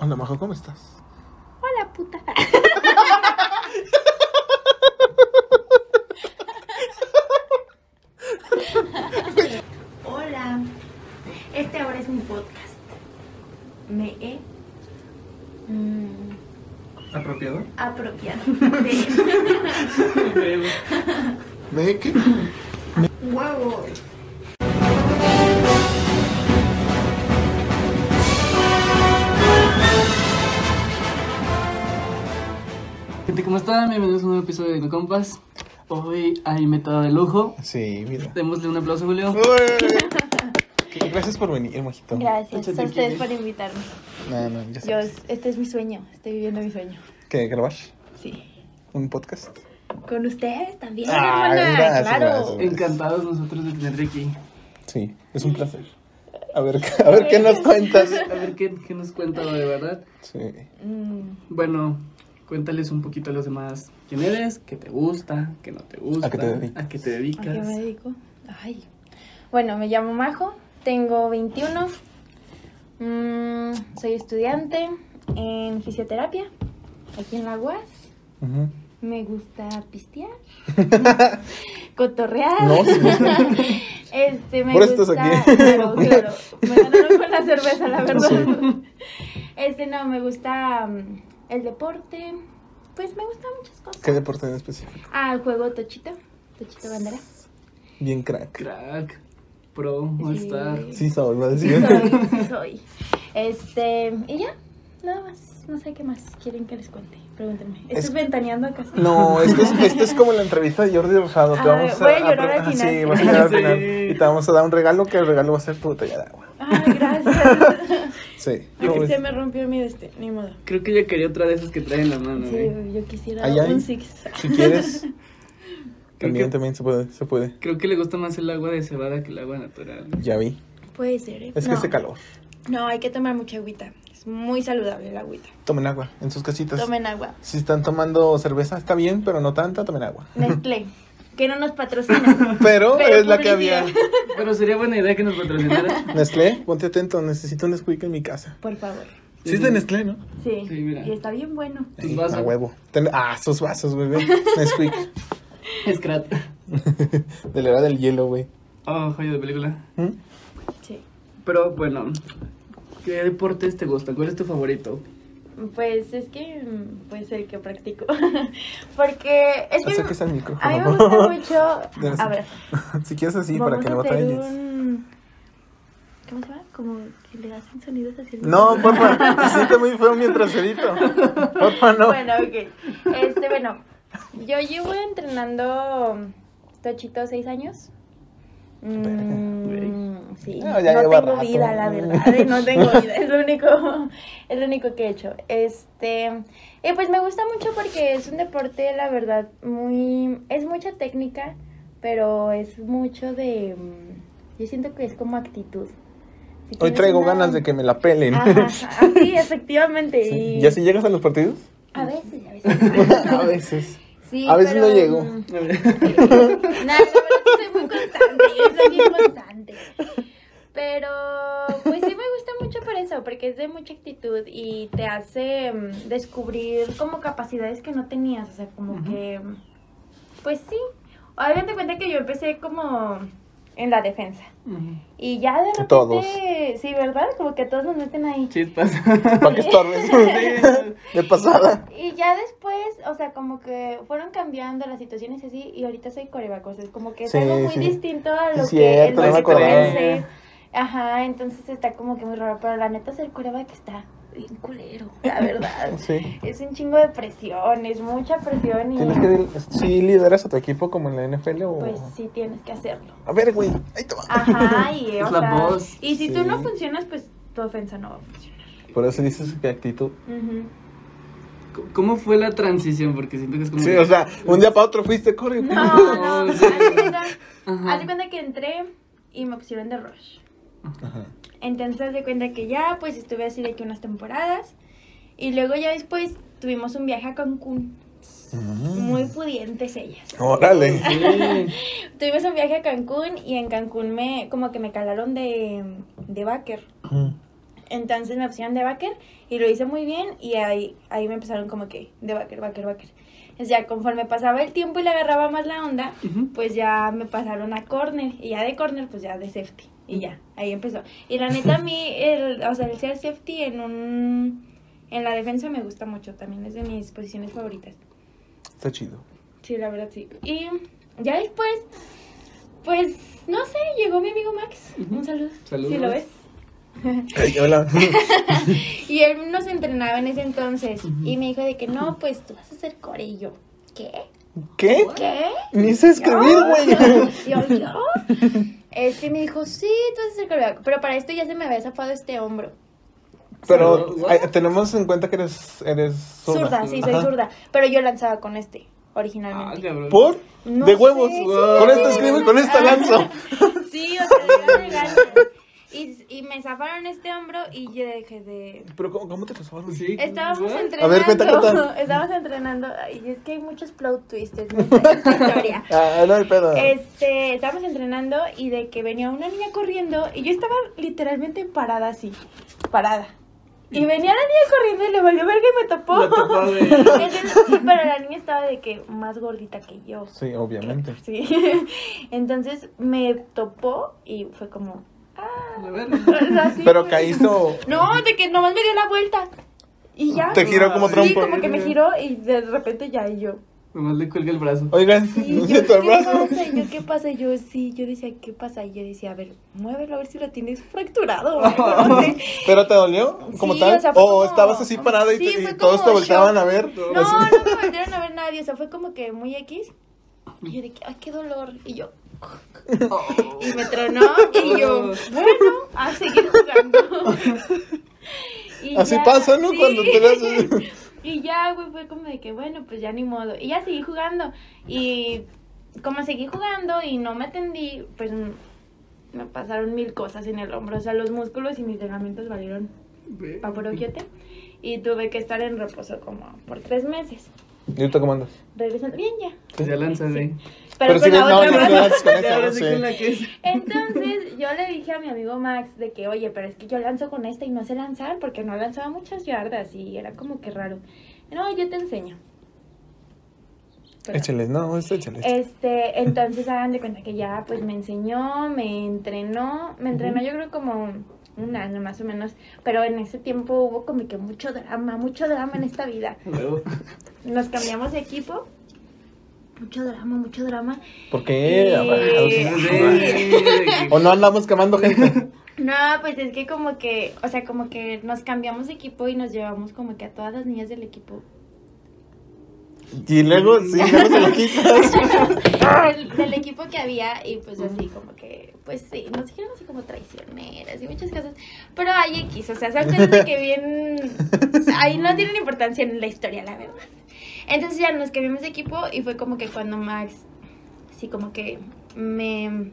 Hola, Majo, ¿cómo estás? Hola, puta. Hola. Este ahora es mi podcast. Me he mm, ¿Apropiado? apropiado de ¿Me qué? huevo. Gente, ¿cómo están? Bienvenidos a un nuevo episodio de Mi Compas. Hoy hay método de lujo. Sí, mira. Démosle un aplauso, Julio. Gracias por venir, Mojito. Gracias a ustedes aquí. por invitarme. No, no, ya Yo, sabes. este es mi sueño. Estoy viviendo mi sueño. ¿Qué, grabar? Sí. ¿Un podcast? Con ustedes también, Ah, hermana. gracias, claro. gracias. Encantados nosotros de tenerte aquí. Sí, es un placer. A ver, a ver qué nos cuentas. A ver qué, qué nos cuenta de verdad. Sí. Mm, Bueno, cuéntales un poquito a los demás quién eres, qué te gusta, qué no te gusta, ¿A qué te dedicas? a qué te ¿A qué dedicas. me dedico? Ay. Bueno, me llamo Majo, tengo 21. mm, soy estudiante en fisioterapia aquí en la UAS. Me gusta pistear, cotorrear. No, sí, Este, me Por gusta, estás aquí. Claro, claro. Me ganaron con la cerveza, la verdad. Este, no, me gusta mm, el deporte. Pues me gustan muchas cosas. ¿Qué deporte en específico? Ah, el juego Tochito. Tochito Bandera. Bien crack. Crack, pro, all Sí. star. Sí, soy, va a decir. Soy, sí soy. Este, y ya, nada más. No sé qué más quieren que les cuente. Pregúntenme. ¿Estás Es- ventaneando acaso? No, esto es, esto es como la entrevista de Jordi Rosado. Te Ah, vamos voy a llorar ah, al final. Sí, vas a llorar al Sí. final. Y te vamos a dar un regalo que el regalo va a ser tu botella de agua. Ay, gracias. Sí. Yo ¿Cómo que se me rompió mi ni modo. Creo que ella quería otra de esas que trae en la mano. Sí, ¿eh? yo quisiera hay. un six. Si quieres, también, que- también se puede, se puede. Creo que le gusta más el agua de cebada que el agua natural. Ya vi. Puede ser, ¿eh? Es que hace calor. No, hay que tomar mucha agüita. Es muy saludable el agüita. Tomen agua en sus casitas. Tomen agua. Si están tomando cerveza, está bien, pero no tanta, tomen agua. Nestlé, que no nos patrocina. Pero, Pero es la que había. Pero sería buena idea que nos patrocinara. Nestlé, ponte atento, necesito un Nesquik en mi casa. Por favor. Sí es de Nestlé, ¿no? Sí. Sí, mira. Y está bien bueno. Tus vasos. A huevo. Ten- ah, sus vasos, ve. Nesquik. Scrat. de la era del hielo, güey. Oh, joya de película. ¿Mm? Sí. Pero bueno, ¿qué deportes te gustan? ¿Cuál es tu favorito? Pues es que, pues el que practico. Porque es que Acerques al micrófono. a mí me gusta mucho. Debe. A ver, si quieres así, para que no batalles. un. ¿Cómo se llama? Como que le hacen sonidos así. No, porfa, se siente muy feo mientras edito. Porfa, no. Bueno, ok. Este, bueno, yo llevo entrenando Tochito seis años. Mm, sí, No, ya no tengo rato. vida, la verdad, eh, no tengo vida, es lo único, es lo único que he hecho. Este, y pues me gusta mucho porque es un deporte, la verdad, muy, es mucha técnica, pero es mucho de, mm, yo siento que es como actitud. Si Hoy traigo una- ganas de que me la pelen. Ajá, sí, efectivamente. Sí. y- ¿Y así llegas a los partidos? a veces, a veces. a veces. Sí, A veces pero, no llego. mm, No, la verdad que soy muy constante, yo soy bien constante. Pero, pues sí me gusta mucho por eso, porque es de mucha actitud y te hace mm, descubrir como capacidades que no tenías, o sea, como que, pues sí. Obviamente cuenta que yo empecé como en la defensa y ya de repente, Todos. sí, ¿verdad? Como que todos nos meten ahí. Chispas. ¿Para qué estorbes? de pasada. Y ya después, o sea, como que fueron cambiando las situaciones así, y ahorita soy coreback, o sea, es como que es Sí, algo muy sí. distinto a Sí, lo que cierto, el es. Ajá, entonces está como que muy raro, pero la neta ser coreback está bien culero, la verdad. Sí. Es un chingo de presión, es mucha presión y ¿Tienes que sí lideras a tu equipo como en la NFL o...? pues sí tienes que hacerlo. A ver, güey, ahí te va. Ajá, y Es o la sea, voz. y si Sí. tú no funcionas, pues tu ofensa no va a funcionar. Por eso dices que actitud. Ujú. ¿Cómo fue la transición? Porque siento que es como... Sí, o sea, un día para otro fuiste, corre. No, no, No, haz cuenta que entré y me pusieron de rush. Ajá. Entonces de cuenta que ya, pues estuve así de que unas temporadas. Y luego ya después tuvimos un viaje a Cancún. Muy pudientes ellas. Órale. Sí. Tuvimos un viaje a Cancún y en Cancún me, como que me calaron de, de backer. Entonces me pusieron de backer y lo hice muy bien y ahí, ahí me empezaron como que de backer, backer, backer. Entonces ya conforme pasaba el tiempo y le agarraba más la onda, pues ya me pasaron a corner y ya de corner pues ya de safety y ya, ahí empezó. Y la neta a mí, el, o sea, el ser safety en un, en la defensa me gusta mucho, también es de mis posiciones favoritas. Está chido. Sí, la verdad sí. Y ya después, pues, no sé, llegó mi amigo Max. Un saludo. Saludos. Si lo ves. Ay, hola. Y él nos entrenaba en ese entonces. Y me dijo de que no, pues tú vas a ser core. Y yo, ¿qué? ¿Qué? ¿Qué? Ni sé escribir, güey. Yo, yo. Este me dijo, sí, tú vas a ser. Pero para esto ya se me había zafado este hombro. Pero tenemos en cuenta que eres, eres zurda. Zurda, sí, soy Ajá. zurda. Pero yo lanzaba con este, Ah, originalmente. cabrón. ¿Por? No de sé, huevos. sí. Con esto escribo y con esto lanzo. Sí, o sea, le iba de ganas. Y, me zafaron este hombro y yo dejé de... Pero ¿cómo, cómo te pasaron? Sí. Estábamos entrenando. A ver, cuenta, cuenta. Estábamos entrenando. Y es que hay muchos plot twists en esta historia. Ah, no hay pedo. Este, estábamos entrenando y de que venía una niña corriendo y yo estaba literalmente parada así, parada. Y venía la niña corriendo y le valió verga y me topó. La topó, güey. Entonces, pero la niña estaba de que más gordita que yo. Sí, obviamente. Sí. Entonces me topó y fue como, ah, Pero caíste No, de que nomás me dio la vuelta. Y ya. te giró como Sí, trompo. como que me giró y de repente ya y yo. Nomás le cuelga el brazo. Oigan, Sí, yo, siento el ¿qué brazo. pasa? Y yo, ¿qué pasa? Y yo, sí, yo decía, ¿qué pasa? Y yo decía, a ver, muévelo a ver si lo tienes fracturado. no sé. ¿Pero te dolió como Sí, tal? o sea, fue como- estabas así parada y, Sí, te- y fue todos te volteaban shock. a ver. No, así. no me volvieron a ver nadie, o sea, fue como que muy X. Y yo de que, ay, qué dolor. Y yo, y me tronó. Y yo, bueno, a seguir jugando. Y Así ya, pasa, ¿no? sí. Cuando te das- Y ya, güey, fue como de que, bueno, pues ya ni modo. Y ya seguí jugando. Y como seguí jugando y no me atendí, pues me pasaron mil cosas en el hombro. O sea, los músculos y mis ligamentos valieron paporoquiote. Y tuve que estar en reposo como por tres meses. ¿Y ahorita cómo andas? Regresando bien ya. Pues ya lanzas, güey. Pero, si con la ves, no, otra mano. sí la. Entonces yo le dije a mi amigo Max de que, oye, pero es que yo lanzo con esta y no sé lanzar porque no lanzaba muchas yardas y era como que raro. No, yo te enseño. Pero- Échales, no, esto échales. Este, entonces hagan de cuenta que ya pues me enseñó, me entrenó, me entrenó yo creo como un año más o menos, pero en ese tiempo hubo como que mucho drama, mucho drama en esta vida. Nos cambiamos de equipo, mucho drama, mucho drama. ¿Por qué? Eh, Abrados. ¿O no andamos quemando gente? No, pues es que como que, o sea, como que nos cambiamos de equipo y nos llevamos como que a todas las niñas del equipo. Y luego, sí, luego se lo quitas. del, del equipo que había y pues así como que, pues sí, nos dijeron así como traicioneras y muchas cosas. Pero hay X, o sea, son cosas de que bien, ahí no tienen importancia en la historia, la verdad. Entonces ya nos cambiamos de equipo y fue como que cuando Max, sí, como que me,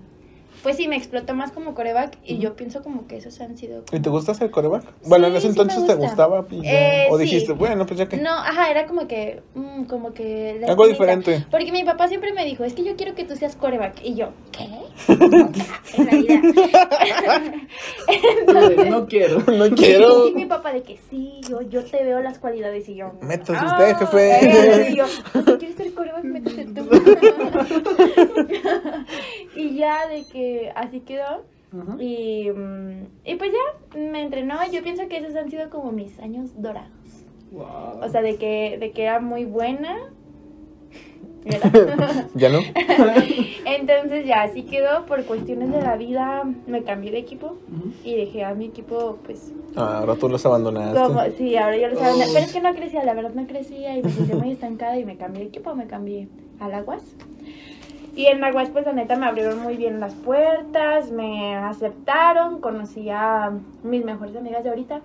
pues sí, me explotó más como coreback y yo pienso como que esos han sido... ¿Y te gusta hacer coreback? Bueno, en ese sí entonces te gusta. gustaba. ya- Eh, o sí. dijiste, bueno, pues ya que. No, ajá, era como que, mm, como que... Algo diferente. Porque mi papá siempre me dijo, es que yo quiero que tú seas coreback. Y yo, ¿qué? En. Entonces, No quiero. No quiero. Y mi papá de que sí, yo, yo te veo las cualidades y yo... Métase "Ah, usted, jefe. eh", Y yo, "Pues, ¿quieres ser coreback? Métete tú. y ya de que así quedó. Y, mm, y pues ya, me entrenó. Yo pienso que esos han sido como mis años dorados. Wow. O sea, de que, de que era muy buena. ¿Ya no? Entonces ya así quedó. Por cuestiones de la vida me cambié de equipo y dejé a mi equipo, pues, Ah, ahora tú los abandonaste. como, sí, ahora yo lo sabía. Oh. Pero es que no crecía, la verdad no crecía y me sentía muy estancada y me cambié de equipo, me cambié al Aguas. Y en Aguas, pues la neta me abrieron muy bien las puertas, me aceptaron, conocí a mis mejores amigas de ahorita.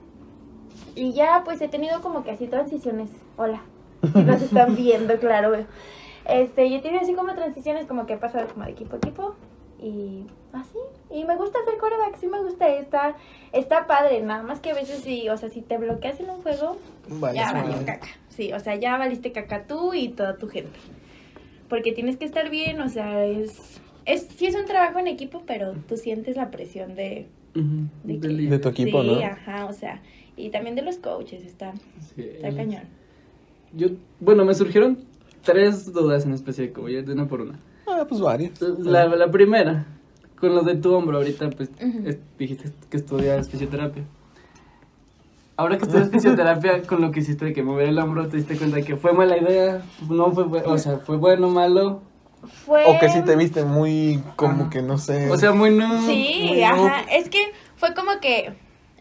Y ya, pues he tenido como que así transiciones. Hola, si nos están viendo, claro. Este, yo he tenido así como transiciones, como que he pasado como de equipo a equipo. Y así. Y me gusta hacer coreback, sí me gusta. Está, está padre, nada más que a veces sí, o sea, si te bloqueas en un juego, Vale, ya valió caca. Sí, o sea, ya valiste caca tú y toda tu gente. Porque tienes que estar bien, o sea, es, es sí es un trabajo en equipo, pero tú sientes la presión de, De que- tu equipo, sí, ¿no? ajá, o sea, y también de los coaches, está, Sí. está cañón. Yo, bueno, me surgieron tres dudas en específico, voy a ir de una por una. Ah, pues varias. La, la primera, con lo de tu hombro, ahorita pues es- dijiste que estudias fisioterapia. Ahora que estudias fisioterapia, con lo que hiciste de que mover el hombro, te diste cuenta de que fue mala idea, no fue, bu- o sea, fue bueno, malo, Fue... O que sí te viste muy, como que no sé. o sea, muy no. Sí, muy ajá, no. es que fue como que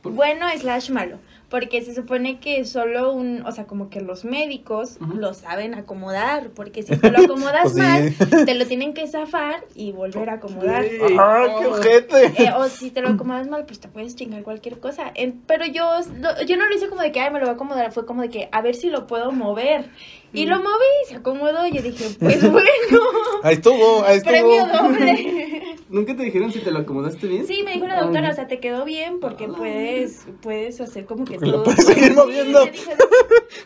bueno slash malo, porque se supone que solo un, o sea, como que los médicos lo saben acomodar, porque si te lo acomodas Pues sí. mal, te lo tienen que zafar y volver a acomodar. Sí. Ajá, qué ojete. Eh, o si te lo acomodas mal, pues te puedes chingar cualquier cosa. Pero yo, lo- yo no lo hice como de que, ay, me lo voy a acomodar. Fue como de que, a ver si lo puedo mover. Y lo moví y se acomodó. Y yo dije, pues bueno, Ahí estuvo, ahí estuvo. premio doble. ¿Nunca te dijeron si te lo acomodaste bien? Sí, me dijo la doctora, o sea, te quedó bien porque puedes, puedes hacer como que tú... puedes seguir Sí, moviendo. me dijo,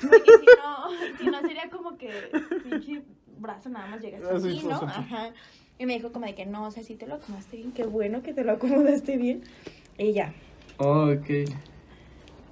porque si no, si no sería como que pinche brazo nada más llegas Ah, sí, aquí, ¿no? sí. Ajá. Y me dijo como de que no, o sea, si te lo acomodaste bien, qué bueno que te lo acomodaste bien. Y ya. Oh, ok.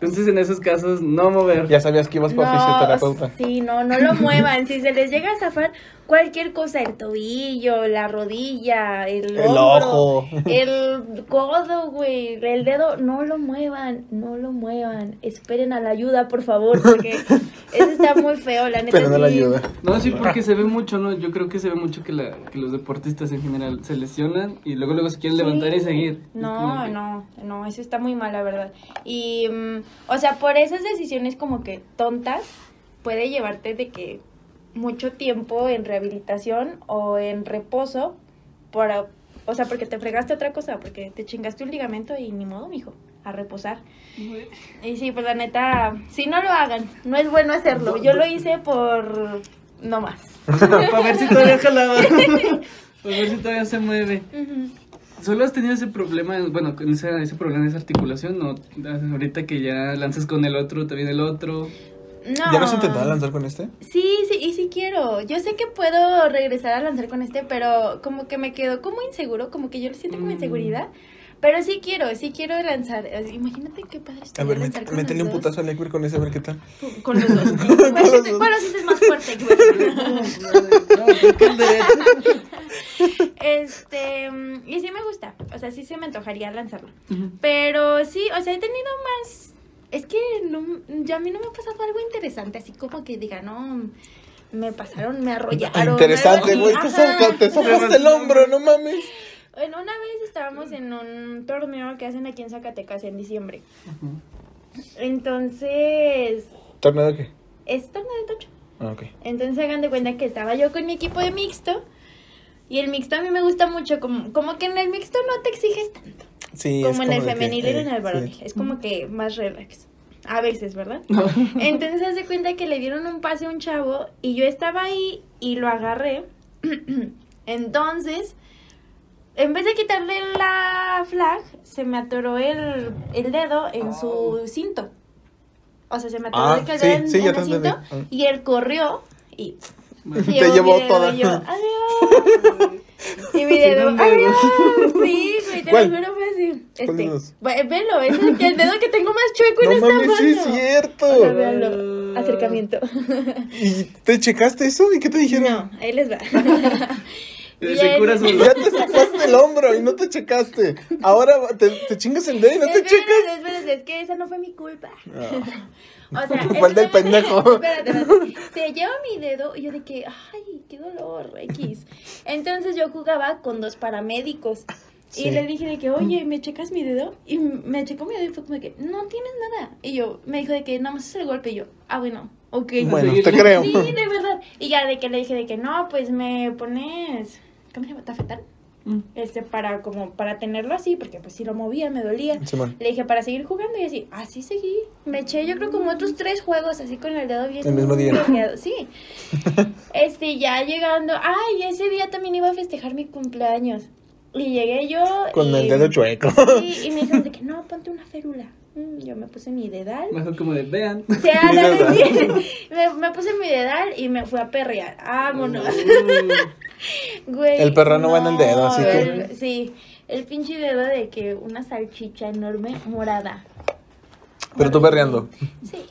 Entonces en esos casos, no mover. Ya sabías que ibas para fisioterapeuta. Sí, no, no lo muevan. Si se les llega a zafar cualquier cosa, el tobillo, la rodilla, el, El hombro, ojo. el codo, güey, el dedo, no lo muevan, no lo muevan. Esperen a la ayuda, por favor, porque eso está muy feo, la neta. Pero no la sí. ayuda. No, sí, porque se ve mucho, ¿no? Yo creo que se ve mucho que, la, que los deportistas en general se lesionan y luego luego se quieren levantar y seguir. No, no, no, eso está muy mal, la verdad. Y, mm, o sea, por esas decisiones como que tontas, puede llevarte de que mucho tiempo en rehabilitación o en reposo, para, o sea, porque te fregaste otra cosa, porque te chingaste un ligamento y ni modo, mijo, a reposar. Y sí, pues la neta, si no lo hagan, no es bueno hacerlo. Yo lo hice por no más. Para ver si todavía jalaba. Para ver si todavía se mueve. ¿Solo has tenido ese problema, bueno, con ese, ese problema de esa articulación? ¿O ahorita que ya lanzas con el otro, te viene el otro? No. ¿Ya no has intentado lanzar con este? Sí, sí, y sí quiero. Yo sé que puedo regresar a lanzar con este, pero como que me quedo como inseguro, como que yo le siento como Mm. inseguridad. Pero sí quiero, sí quiero lanzar. Eh, Imagínate qué padre A ver, lanzar mét- con métele un los dos. putazo al Equir con ese, a ver qué tal. Con los dos. ¿Cuál, lo sientes más fuerte? este, mm, y sí me gusta. O sea, sí se me antojaría lanzarlo. Pero sí, o sea, he tenido más. Es que no, ya a mí no me ha pasado algo interesante, así como que diga, no, me pasaron, me arrollaron. Interesante, güey. Te Ajá. zafa- Te zafaste el hombro, no mames. Bueno, una vez estábamos en un torneo que hacen aquí en Zacatecas en diciembre. Entonces, ¿Torneo de qué? es torneo de tocho. Ah, ok. Entonces hagan de cuenta que estaba yo con mi equipo de mixto. Y el mixto a mí me gusta mucho, como, como que en el mixto no te exiges tanto. Sí, como en el femenil y en el varonil. sí. Es como que más relax. A veces, ¿verdad? Entonces se hace cuenta que le dieron un pase a un chavo y yo estaba ahí y lo agarré. Entonces, en vez de quitarle la flag, se me atoró el, el dedo en su cinto. O sea, se me atoró Ah, el dedo sí, en, sí, en el cinto Ah. y él corrió y Te llevó dedo toda. yo, adiós. Y mi dedo, dedo. adiós. Sí, güey, te lo juro fue así. ¿Cuál de Este, ve- velo, es el, el dedo que tengo más chueco en No esta mames, sí es mano. cierto. Véanlo. Acercamiento. ¿Y te checaste eso? ¿Y qué te dijeron? No, ahí les va. Se cura solo. Ya te zafaste el hombro y no te checaste. Ahora te, te chingas el dedo y no te checas. espérate, es que esa no fue mi culpa. Ah. O sea, Fue el del pendejo. Espérate, espérate. Se lleva mi dedo y yo de que, ay, qué dolor, X. Entonces yo jugaba con dos paramédicos. Sí. Y le dije de que, oye, ¿me checas mi dedo? Y me checó mi dedo y fue como de que, no tienes nada. Y yo, me dijo de que nada más es el golpe. Y yo, ah, bueno, ok. Bueno, te creo. Sí, de verdad. Y ya de que le dije de que no, pues me pones, ¿cómo se llama? ¿Tafetán? Mm. Este, para como, para tenerlo así, porque pues si lo movía me dolía. Simón. Le dije para seguir jugando y así, así seguí. Me eché yo creo como otros tres juegos así con el dedo bien. El mismo día. Sí. Este, ya llegando, ay, ese día también iba a festejar mi cumpleaños. Y llegué yo. Con y- el dedo chueco. Sí, y me dijeron de que no, ponte una férula. Mm, Yo me puse mi dedal. Mejor como de, vean. O sea, me, me puse mi dedal y me fui a perrear. Vámonos. Güey, El perro no va en el dedo, así que. que- Sí. el pinche dedo de que una salchicha enorme morada. Pero tú berreando. Sí.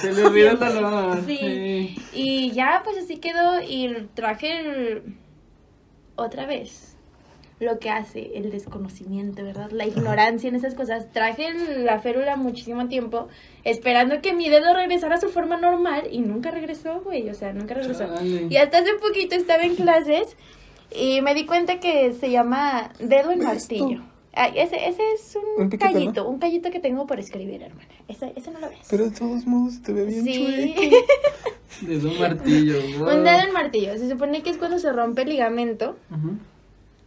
Se le olvidó el dolor. Sí. Y ya, pues así quedó y traje el... otra vez lo que hace el desconocimiento, ¿verdad? La ignorancia en esas cosas. Traje la férula muchísimo tiempo esperando que mi dedo regresara a su forma normal y nunca regresó, güey, o sea, nunca regresó. Chale. Y hasta hace poquito estaba en clases y me di cuenta que se llama dedo en martillo. Ay, ese, ese es un, Un piquito, callito, un callito que tengo por escribir, hermana. Ese, ese no lo ves. Pero de todos modos te ve bien sí. chueco. De un martillo. wow. Un dedo en martillo. Se supone que es cuando se rompe el ligamento. Ujú.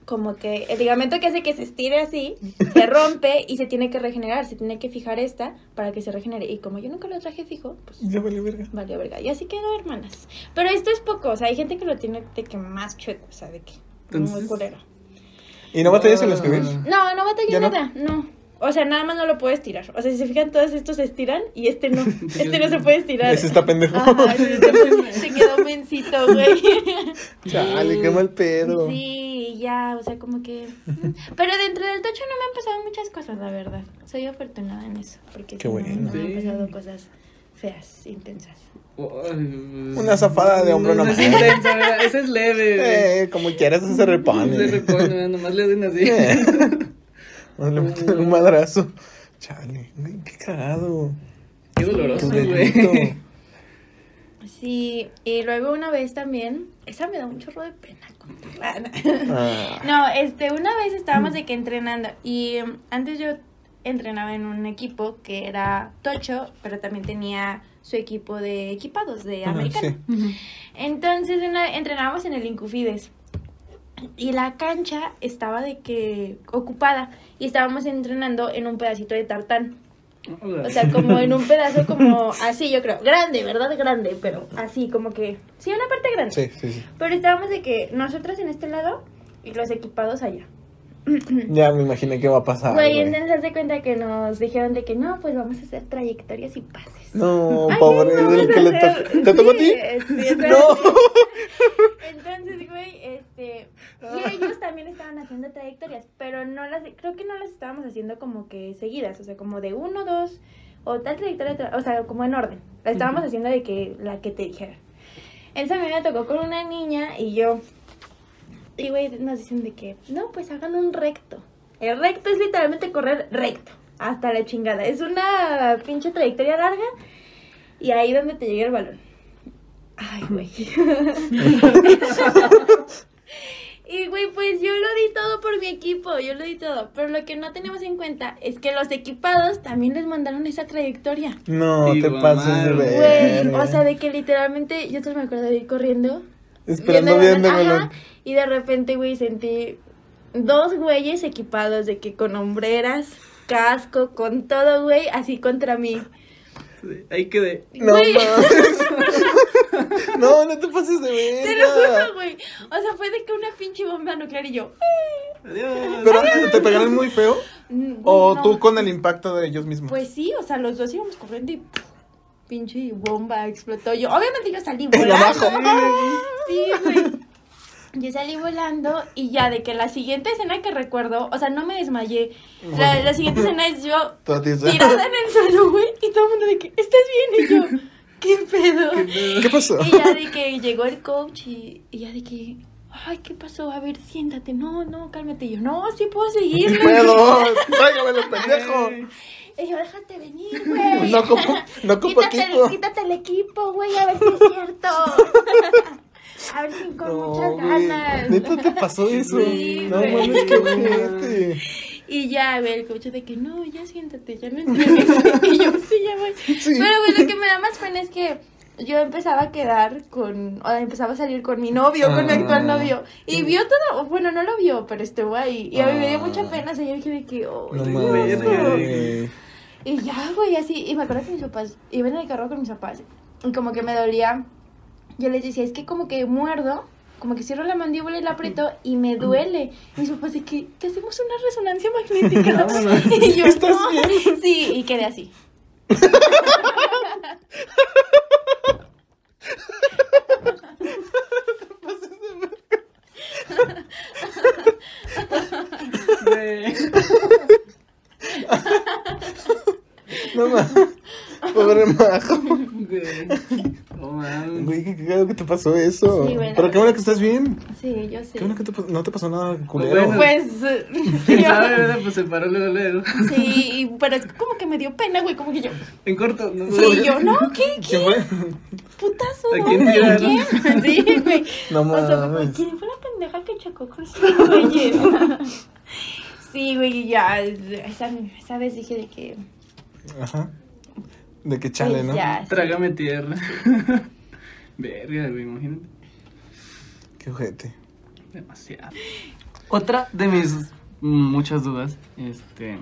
Como que el ligamento que hace que se estire así, se rompe y se tiene que regenerar. Se tiene que fijar esta para que se regenere. Y como yo nunca lo traje fijo, pues Ya vale verga. valió verga. Y así quedó, hermanas. Pero esto es poco. O sea, hay gente que lo tiene de que más chueco, o sea, de que muy culero. ¿Y no batallas en escribir? No, no batallé ¿Ya no? nada, no. O sea, nada más no lo puedes tirar. O sea, si se fijan, todos estos se estiran y este no. Este no se puede estirar. Ese está pendejo. Ajá, ese está- se quedó mencito, güey. Chale, qué mal pedo. Sí, ya, o sea, como que... mm. Pero dentro del tocho no me han pasado muchas cosas, la verdad. Soy afortunada en eso, porque Qué bueno. no, me han pasado cosas feas, intensas. Una zafada de hombro no, nomás. es intensa, ¿verdad? Esa es leve. Eh, como quieras, eso se repone. Se repone, ¿verdad? nomás le den así. Eh. Le un madrazo. Chale, qué cagado. Qué doloroso, güey. Sí, y luego una vez también, esa me da un chorro de pena contarla. Ah, No, este, una vez estábamos de que entrenando y um, antes yo entrenaba en un equipo que era tocho, pero también tenía su equipo de equipados de Ajá, americano. sí. Entonces una- entrenábamos en el Incufides y la cancha estaba de que ocupada y estábamos entrenando en un pedacito de tartán. O sea, como en un pedazo como así, yo creo. Grande, ¿verdad? Grande, pero así, como que... Sí, una parte grande. Sí, sí, sí. Pero estábamos de que nosotros en este lado y los equipados allá. Ya me imaginé qué va a pasar. Güey, entonces haz de cuenta que nos dijeron de que no, pues vamos a hacer trayectorias y pases. No, Ay, pobre, no, vamos que le hacer-. ¿Te tocó a ti? sí. No. Entonces, güey, este, y ellos también estaban haciendo trayectorias, pero no las, creo que no las estábamos haciendo como que seguidas, o sea, como de uno, dos, o tal trayectoria, tra- o sea, como en orden. La estábamos haciendo de que la que te dijera. Entonces a mí me tocó con una niña y yo, y güey, nos dicen de que, no, pues hagan un recto. El recto es literalmente correr recto, hasta la chingada. Es una pinche trayectoria larga y ahí donde te llega el balón. Ay, güey. Y, güey, pues yo lo di todo por mi equipo, yo lo di todo. Pero lo que no tenemos en cuenta es que los equipados también les mandaron esa trayectoria. No, Sí, te pases de ver. Güey, o sea, de que literalmente, yo solo me acuerdo de ir corriendo. Esperando viendo ajá, y de repente, güey, sentí dos güeyes equipados de que con hombreras, casco, con todo, güey, así contra mí. Ahí quedé. No mames. no, no te pases de Te lo juro, güey. O sea, fue de que una pinche bomba nuclear y yo. Adiós. Pero te pegaron muy feo. mm, güey, O no. tú con el impacto de ellos mismos. Pues sí, o sea, los dos íbamos corriendo y pinche bomba explotó. Yo, obviamente yo salí volando. Sí, güey. Yo salí volando y ya de que la siguiente escena que recuerdo, o sea, no me desmayé. La, la siguiente escena es yo tirada en el suelo, güey, y todo el mundo de que, ¿estás bien? Y yo, ¿qué pedo? ¿Qué pasó? Y ya de que llegó el coach y, y ya de que, ay, ¿qué pasó? A ver, siéntate. No, no, cálmate. Y yo, no, sí puedo seguir. Puedo. Tráigamelo, pendejo. Y yo, déjate venir, güey. No ocupo, no ocupo quítate, equipo. El, quítate el equipo, güey, a ver si es cierto. a ver si con muchas güey. ganas. ¿Neta te pasó eso? Sí, no güey. mames, qué ojete. Y ya, güey, el coach de que no, ya siéntate, ya no entrenes. y yo, sí, ya voy. Sí. Pero, güey, lo que me da más pena es que yo empezaba a quedar con, o empezaba a salir con mi novio, con mi Ah. actual novio. Y vio todo, bueno, no lo vio, pero estuvo ahí. Y a mí me dio Ah. mucha pena, o sea, yo dije de que, oh, No mames. güey. Y ya, güey, así. Y me acuerdo que mis papás iban en el carro con mis papás. Y como que me dolía yo les decía, es que como que muerdo, como que cierro la mandíbula y la aprieto y me duele. Y mis papás de que hacemos una resonancia magnética. Y yo, ¿Estás bien? Sí, y quedé así. no. Güey. No mames. Güey, qué cagado que te pasó eso. Sí, güey, la Pero qué bueno que estás bien. Sí, yo sé. Qué bueno que te no te pasó nada culero. Bueno. Pues, ¿Quién yo- sabe, verdad? Pues se paró luego, luego. sí, y- pero es como que me dio pena, güey, como que yo, En corto, ¿no? sí, yo, no, ¿qué? ¿Quién fue? ¿Putazo? ¿A quién ¿Dónde? tiraron? ¿Quién? Sí, güey. No O sea, mames. ¿quién fue la pendeja que chocó con su güey? Sí, güey, y ya, esa, esa vez dije de que, Ajá. De que chale, pues, ¿no? ya, sí. Trágame tierra. Verga, güey, imagínate. Qué ojete. Demasiado. Otra de mis muchas dudas, este,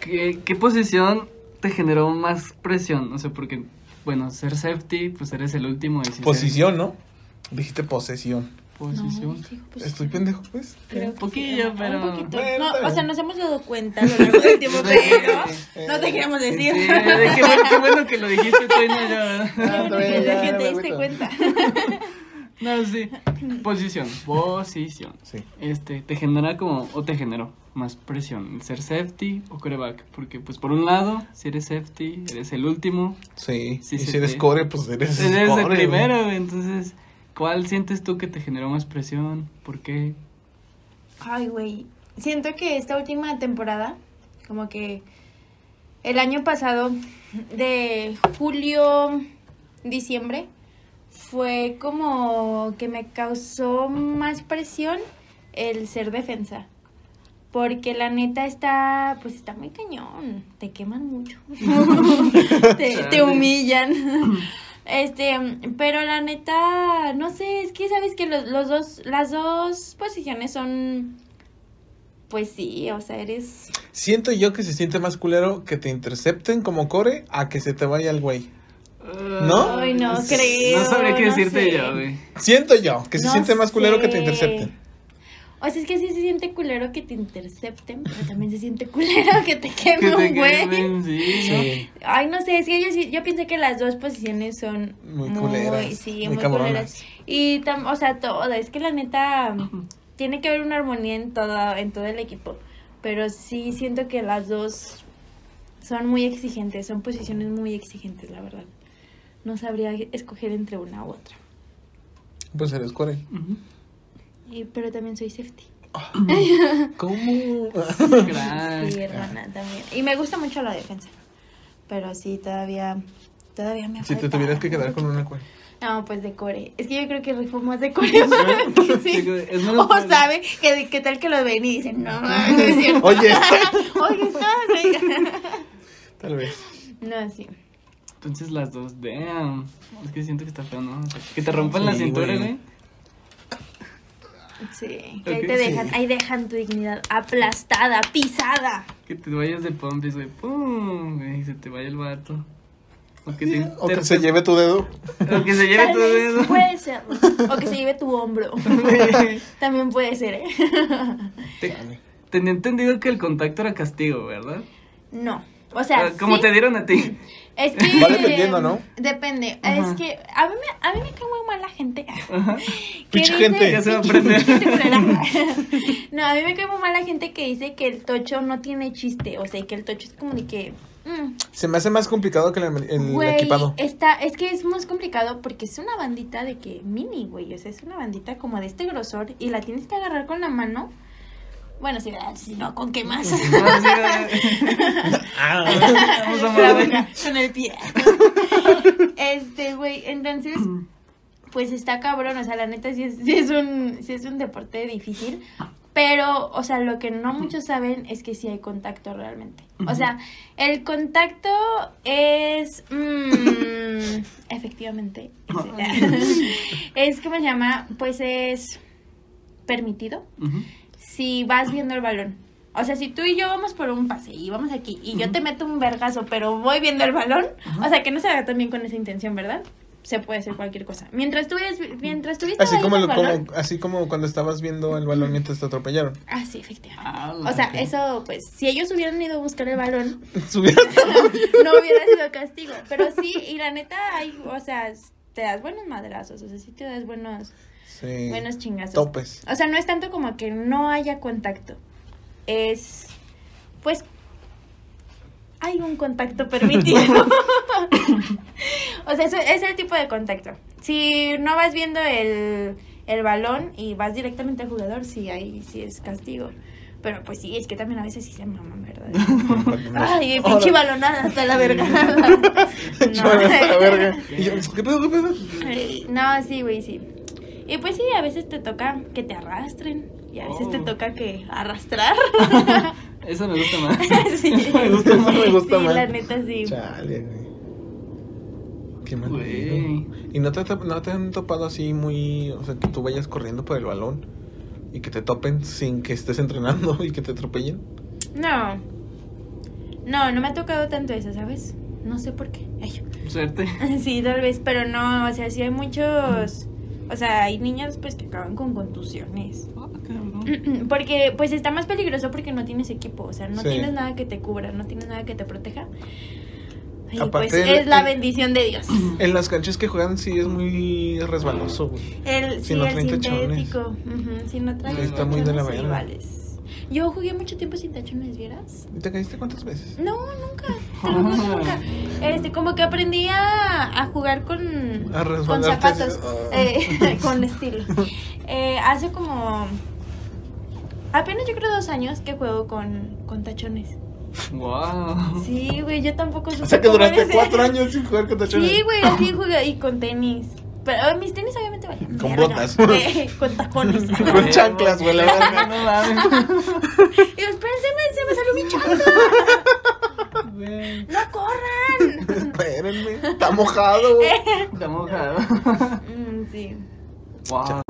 ¿qué, qué posición te generó más presión? O sea, porque, bueno, ser safety, pues eres el último. y si ser- Posición, ¿no? Dijiste posesión. Posición. No, pues, Estoy pendejo, pues. creo Un que poquillo, sí, pero- Un poquito. Bueno, No, o sea, nos hemos dado cuenta a lo largo del tiempo, pero no te queremos Sí, decir. qué, bueno, qué bueno que lo dijiste tú y no que ya, la gente me te diste cuenta. No, sí. Posición, posición. Sí. Este, te genera como, o te generó más presión, ser safety o coreback. Porque, pues, por un lado, si eres safety, eres el último, Sí. Sí, y si eres te- core, pues eres, eres core, el primero, güey. Entonces, ¿cuál sientes tú que te generó más presión? ¿Por qué? Ay, güey. Siento que esta última temporada, como que el año pasado, de julio, diciembre, fue como que me causó más presión el ser defensa. Porque la neta está, pues está muy cañón. Te queman mucho. te, te humillan. Este, pero la neta, no sé, es que sabes que los, los dos, las dos posiciones son, pues sí, o sea, eres, Siento yo que se siente más culero que te intercepten como core a que se te vaya el güey. ¿No? Ay, no creo, No sabría qué no decirte sé. yo, güey. Siento yo que se No siente más culero que te intercepten. O sea, es que sí se siente culero que te intercepten, pero también se siente culero que te Que queme un güey. Ay, no sé, es que yo, sí- yo pienso que las dos posiciones son Muy culeras, sí, muy muy, cabronas. culeras. Y, tam- o sea, todo, es que la neta, tiene que haber una armonía en todo, en todo el equipo. Pero sí siento que las dos son muy exigentes, son posiciones muy exigentes, la verdad. No sabría escoger entre una u otra. Pues eres core. Ujú. Y, pero también soy safety. ¿Cómo? Crack. Sí, hermana, también. Y me gusta mucho la defensa. Pero sí, todavía, todavía me Si te tuvieras que quedar mucho. con una core. No, pues de core. Es que yo creo que rifo más de core. Sí, sí. es O padre. sabe que, que tal que lo ven y dicen, no, no es cierto. Oye, Oye, está. tal vez. No, sí. Entonces las dos, damn. Es que siento que está feo, ¿no? O sea, que te rompan la Sí, cintura, güey. güey. Sí, que ahí te sí. dejan, ahí dejan tu dignidad aplastada, pisada. Que te vayas de pompis, güey. Pum, güey. Y se te vaya el vato. O que, te, O te- que se lleve tu dedo. o que se lleve Tal tu dedo. puede ser. O que se lleve tu hombro. También puede ser, ¿eh? Te- Tenía entendido que el contacto era castigo, ¿verdad? No. O sea, Ah, Como sí, te dieron a ti. Es que. Va dependiendo, ¿no? Depende. Ajá. Es que a mí, me, a mí me cae muy mal la gente. Dice- gente. Ya se va a aprender. no, a mí me cae muy mal la gente que dice que el tocho no tiene chiste. O sea, y que el tocho es como de que. mm, Se me hace más complicado que el, el Güey, equipado. está, es que es más complicado porque es una bandita de que mini, güey. O sea, es una bandita como de este grosor y la tienes que agarrar con la mano. Bueno, si, si no, ¿con qué más? Sí, güey. Ah, con el pie. este, güey, entonces, pues está cabrón, o sea, la neta sí es, sí es un, sí es un deporte difícil, pero, o sea, lo que no muchos saben es que sí hay contacto realmente. O sea, el contacto es, mm, efectivamente, es, es, ¿cómo se llama? Pues es permitido Ujú. Si vas viendo el balón. O sea, si tú y yo vamos por un pase y vamos aquí y yo te meto un vergazo, pero voy viendo el balón, o sea, que no se haga también con esa intención, ¿verdad? Se puede hacer cualquier cosa. Mientras tú ves, mientras tuviste así, como, lo- balón. como, así como cuando estabas viendo el balón mientras te atropellaron. Ah, sí, efectivamente. Ah, O sea, eso, pues, si ellos hubieran ido a buscar el balón, no hubiera sido castigo. Pero sí, y la neta, hay, o sea, te das buenos madrazos, o sea, sí te das buenos, Sí. buenos chingazos. Topes. O sea, no es tanto como que no haya contacto. Es, pues, hay un contacto permitido. o sea, eso es el tipo de contacto. Si no vas viendo el, el balón y vas directamente al jugador, sí, ahí sí es castigo. Pero pues sí, es que también a veces sí se maman, ¿verdad? Ay, pinche balonada hasta la verga. No. ¿Qué pedo, qué pedo? No, sí, güey, sí. Y pues sí, a veces te toca que te arrastren. Y a veces te Oh. toca que arrastrar. Eso me gusta más. sí. Me gusta más, me gusta sí, más. la neta sí. Chale, güey. Qué mal. ¿Y no te, no te han topado así muy. O sea, que tú vayas corriendo por el balón y que te topen sin que estés entrenando y que te atropellen? No. No, no me ha tocado tanto eso, ¿sabes? No sé por qué. Ay. Suerte. Sí, tal vez, pero no, o sea, sí hay muchos... O sea, hay niños pues que acaban con contusiones. Ah, cabrón. Porque pues está más peligroso porque no tienes equipo, o sea, no Sí. tienes nada que te cubra, no tienes nada que te proteja. Y Aparte, pues el- es la bendición de Dios. En las canchas que juegan sí es muy resbaloso, güey. El, Si sí, no el sintético. Ujú, Si no traes Está muy de la sí. Yo jugué mucho tiempo sin tachones, ¿vieras? ¿Y te caíste cuántas veces? No, nunca. Te lo juro nunca. Este, como que aprendí a, a jugar con, A con zapatos. ah. eh, con estilo. Eh, hace como. Apenas yo creo dos años que juego con, con tachones. Wow. Sí, güey, yo tampoco supe O sea que duraste cuatro años sin jugar con tachones. Sí, güey, así jugué y con tenis. Pero eh, mis tenis obviamente valían. Con verga. botas. Eh, con tacones. Con chanclas, güey, la verga. No mames. Y yo, espérense, me- se me salió mi chancla. Güey, ¡No corran! Espérenme, está mojado. Eh. Está mojado. Mm, sí. Wow.